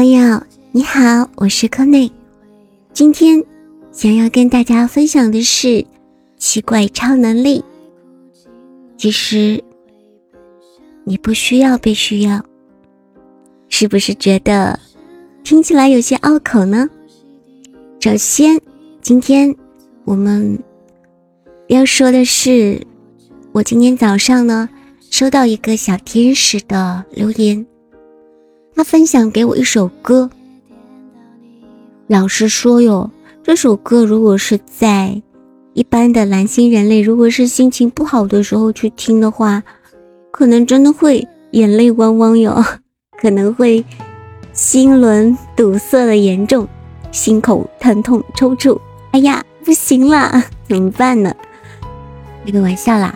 朋友你好，我是柯内。今天想要跟大家分享的是奇怪超能力。其实你不需要被需要，是不是觉得听起来有些拗口呢？首先，今天我们要说的是，我今天早上呢收到一个小天使的留言。他分享给我一首歌。老实说哟，这首歌如果是在一般的蓝星人类，如果是心情不好的时候去听的话，可能真的会眼泪汪汪哟，可能会心轮堵塞的严重，心口疼痛抽搐。哎呀，不行啦，怎么办呢？开个玩笑啦。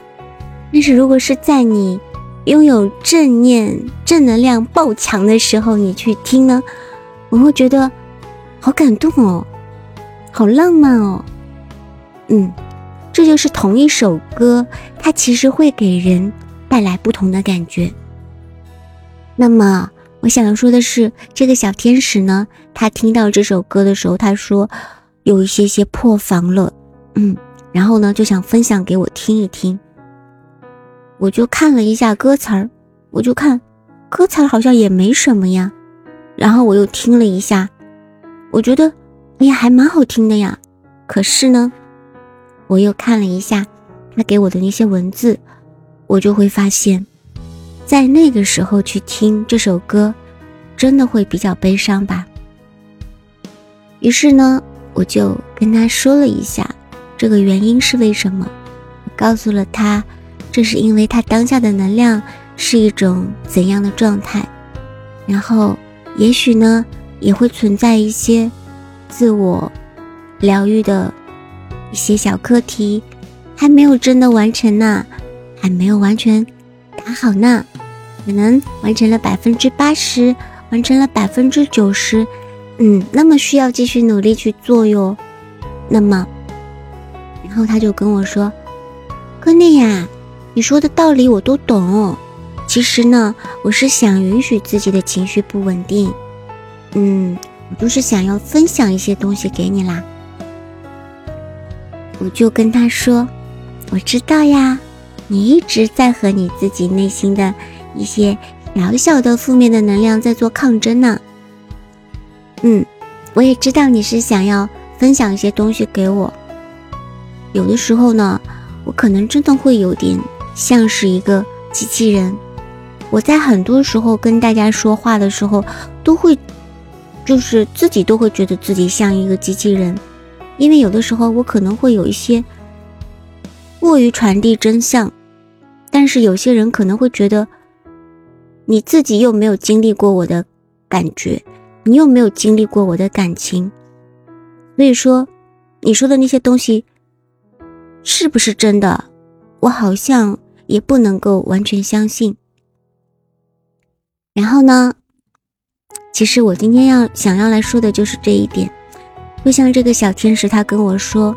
但是如果是在你。拥有正念、正能量爆强的时候，你去听呢，我会觉得好感动哦，好浪漫哦。嗯，这就是同一首歌，它其实会给人带来不同的感觉。那么，我想要说的是，这个小天使呢，他听到这首歌的时候，他说有一些些破防了，嗯，然后呢，就想分享给我听一听。我就看了一下歌词儿，我就看歌词儿好像也没什么呀。然后我又听了一下，我觉得哎呀还蛮好听的呀。可是呢，我又看了一下他给我的那些文字，我就会发现，在那个时候去听这首歌，真的会比较悲伤吧。于是呢，我就跟他说了一下这个原因是为什么，告诉了他。这是因为他当下的能量是一种怎样的状态，然后也许呢也会存在一些自我疗愈的一些小课题，还没有真的完成呢，还没有完全打好呢，可能完成了百分之八十，完成了百分之九十，嗯，那么需要继续努力去做哟。那么，然后他就跟我说：“哥内呀。”你说的道理我都懂，其实呢，我是想允许自己的情绪不稳定，嗯，我就是想要分享一些东西给你啦。我就跟他说，我知道呀，你一直在和你自己内心的一些小小的负面的能量在做抗争呢。嗯，我也知道你是想要分享一些东西给我，有的时候呢，我可能真的会有点。像是一个机器人，我在很多时候跟大家说话的时候，都会，就是自己都会觉得自己像一个机器人，因为有的时候我可能会有一些过于传递真相，但是有些人可能会觉得，你自己又没有经历过我的感觉，你又没有经历过我的感情，所以说，你说的那些东西是不是真的？我好像。也不能够完全相信。然后呢，其实我今天要想要来说的就是这一点。就像这个小天使，他跟我说：“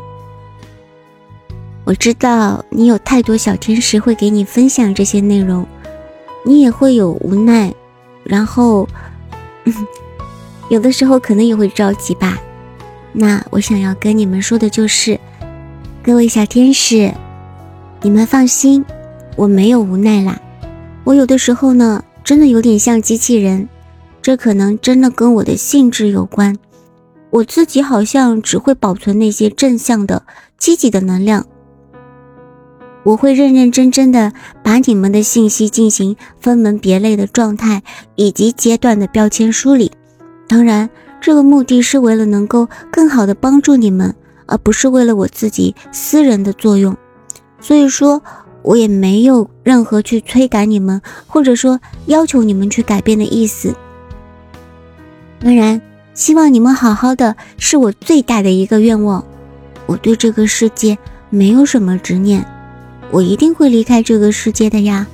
我知道你有太多小天使会给你分享这些内容，你也会有无奈，然后 有的时候可能也会着急吧。那我想要跟你们说的就是，各位小天使，你们放心。”我没有无奈啦，我有的时候呢，真的有点像机器人，这可能真的跟我的性质有关。我自己好像只会保存那些正向的、积极的能量。我会认认真真的把你们的信息进行分门别类的状态以及阶段的标签梳理。当然，这个目的是为了能够更好的帮助你们，而不是为了我自己私人的作用。所以说。我也没有任何去催赶你们，或者说要求你们去改变的意思。当然，希望你们好好的是我最大的一个愿望。我对这个世界没有什么执念，我一定会离开这个世界的呀。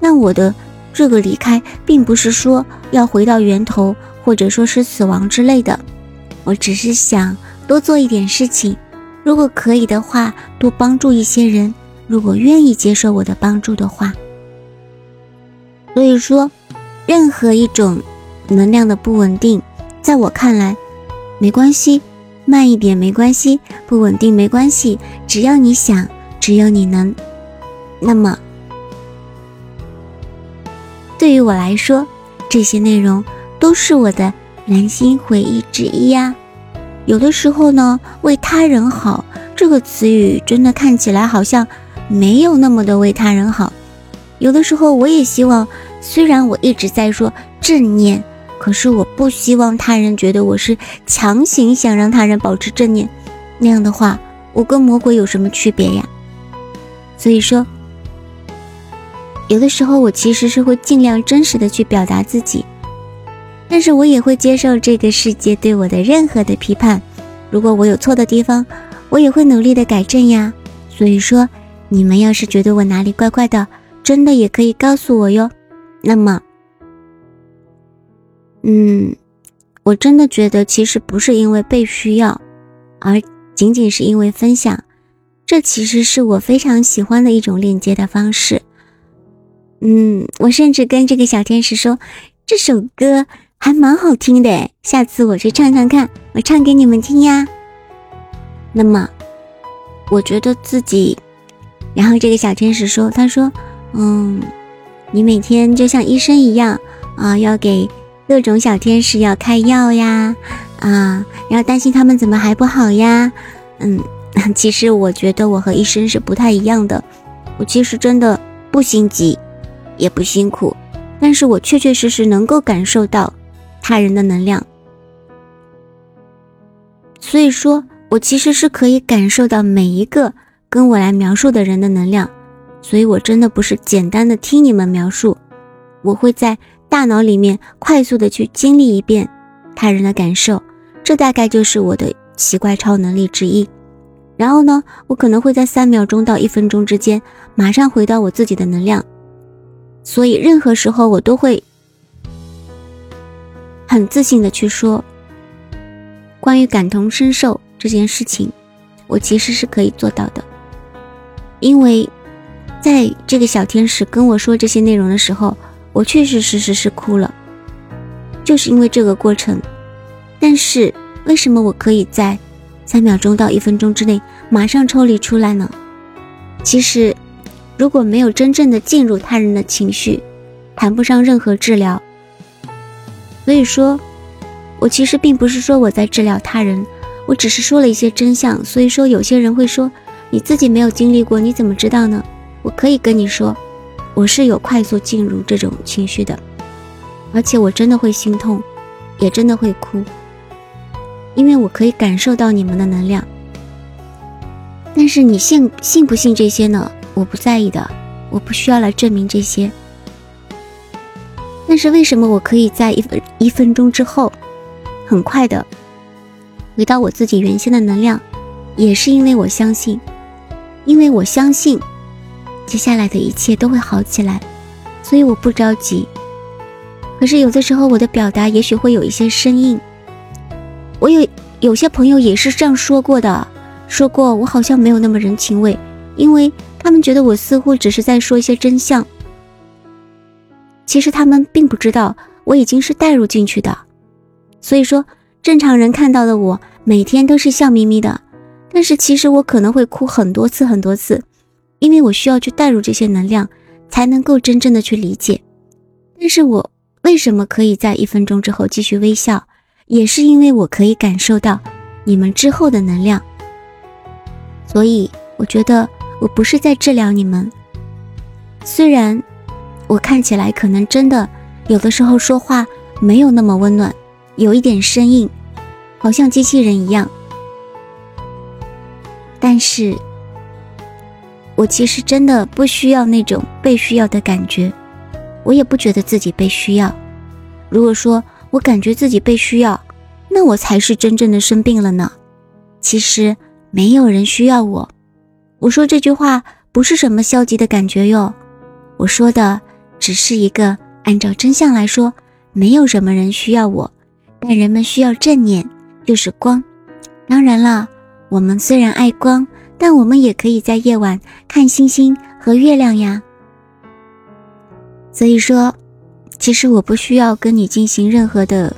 那我的这个离开，并不是说要回到源头，或者说是死亡之类的。我只是想多做一点事情，如果可以的话，多帮助一些人。如果愿意接受我的帮助的话，所以说，任何一种能量的不稳定，在我看来，没关系，慢一点没关系，不稳定没关系，只要你想，只有你能。那么，对于我来说，这些内容都是我的蓝心回忆之一呀。有的时候呢，为他人好这个词语真的看起来好像没有那么的为他人好。有的时候我也希望，虽然我一直在说正念，可是我不希望他人觉得我是强行想让他人保持正念。那样的话，我跟魔鬼有什么区别呀？所以说，有的时候我其实是会尽量真实的去表达自己。但是我也会接受这个世界对我的任何的批判，如果我有错的地方，我也会努力的改正呀。所以说，你们要是觉得我哪里怪怪的，真的也可以告诉我哟。那么，嗯，我真的觉得其实不是因为被需要，而仅仅是因为分享，这其实是我非常喜欢的一种链接的方式。嗯，我甚至跟这个小天使说，这首歌。还蛮好听的，下次我去唱唱看，我唱给你们听呀。那么，我觉得自己，然后这个小天使说：“他说，嗯，你每天就像医生一样啊，要给各种小天使要开药呀，啊，然后担心他们怎么还不好呀。嗯，其实我觉得我和医生是不太一样的，我其实真的不心急，也不辛苦，但是我确确实实能够感受到。”他人的能量，所以说我其实是可以感受到每一个跟我来描述的人的能量，所以我真的不是简单的听你们描述，我会在大脑里面快速的去经历一遍他人的感受，这大概就是我的奇怪超能力之一。然后呢，我可能会在三秒钟到一分钟之间马上回到我自己的能量，所以任何时候我都会。很自信的去说，关于感同身受这件事情，我其实是可以做到的。因为，在这个小天使跟我说这些内容的时候，我确实实实是哭了，就是因为这个过程。但是，为什么我可以在三秒钟到一分钟之内马上抽离出来呢？其实，如果没有真正的进入他人的情绪，谈不上任何治疗。所以说，我其实并不是说我在治疗他人，我只是说了一些真相。所以说，有些人会说，你自己没有经历过，你怎么知道呢？我可以跟你说，我是有快速进入这种情绪的，而且我真的会心痛，也真的会哭，因为我可以感受到你们的能量。但是你信信不信这些呢？我不在意的，我不需要来证明这些。但是为什么我可以在一分一分钟之后，很快的回到我自己原先的能量，也是因为我相信，因为我相信接下来的一切都会好起来，所以我不着急。可是有的时候我的表达也许会有一些生硬，我有有些朋友也是这样说过的，说过我好像没有那么人情味，因为他们觉得我似乎只是在说一些真相。其实他们并不知道我已经是带入进去的，所以说正常人看到的我每天都是笑眯眯的，但是其实我可能会哭很多次很多次，因为我需要去带入这些能量，才能够真正的去理解。但是我为什么可以在一分钟之后继续微笑，也是因为我可以感受到你们之后的能量，所以我觉得我不是在治疗你们，虽然。我看起来可能真的有的时候说话没有那么温暖，有一点生硬，好像机器人一样。但是，我其实真的不需要那种被需要的感觉，我也不觉得自己被需要。如果说我感觉自己被需要，那我才是真正的生病了呢。其实没有人需要我，我说这句话不是什么消极的感觉哟，我说的。只是一个按照真相来说，没有什么人需要我，但人们需要正念，就是光。当然了，我们虽然爱光，但我们也可以在夜晚看星星和月亮呀。所以说，其实我不需要跟你进行任何的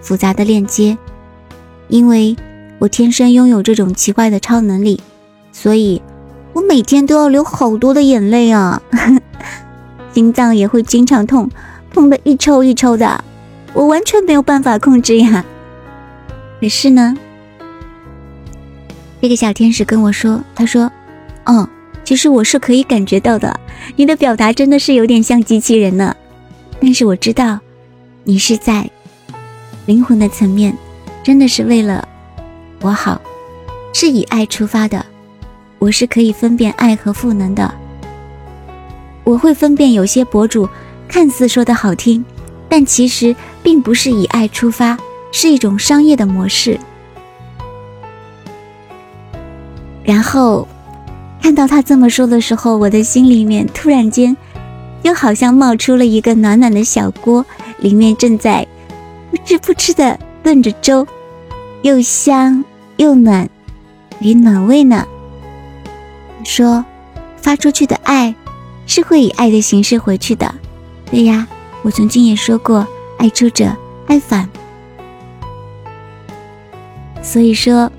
复杂的链接。因为我天生拥有这种奇怪的超能力，所以我每天都要流好多的眼泪啊，心脏也会经常痛，痛得一抽一抽的，我完全没有办法控制呀。可是呢，这个小天使跟我说，他说：“嗯，其实我是可以感觉到的，你的表达真的是有点像机器人呢。但是我知道，你是在灵魂的层面。”真的是为了我好，是以爱出发的。我是可以分辨爱和赋能的。我会分辨有些博主看似说的好听，但其实并不是以爱出发，是一种商业的模式。然后看到他这么说的时候，我的心里面突然间就好像冒出了一个暖暖的小锅，里面正在不知不知的炖着粥。又香又暖，与暖胃呢。说发出去的爱是会以爱的形式回去的。对呀，我曾经也说过，爱出者爱返。所以说，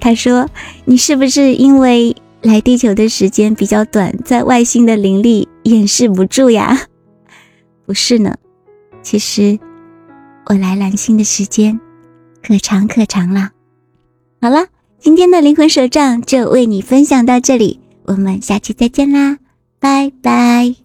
他说你是不是因为来地球的时间比较短，在外星的灵力掩饰不住呀？不是呢，其实我来蓝星的时间可长可长了。好了，今天的灵魂手账就为你分享到这里，我们下期再见啦，拜拜。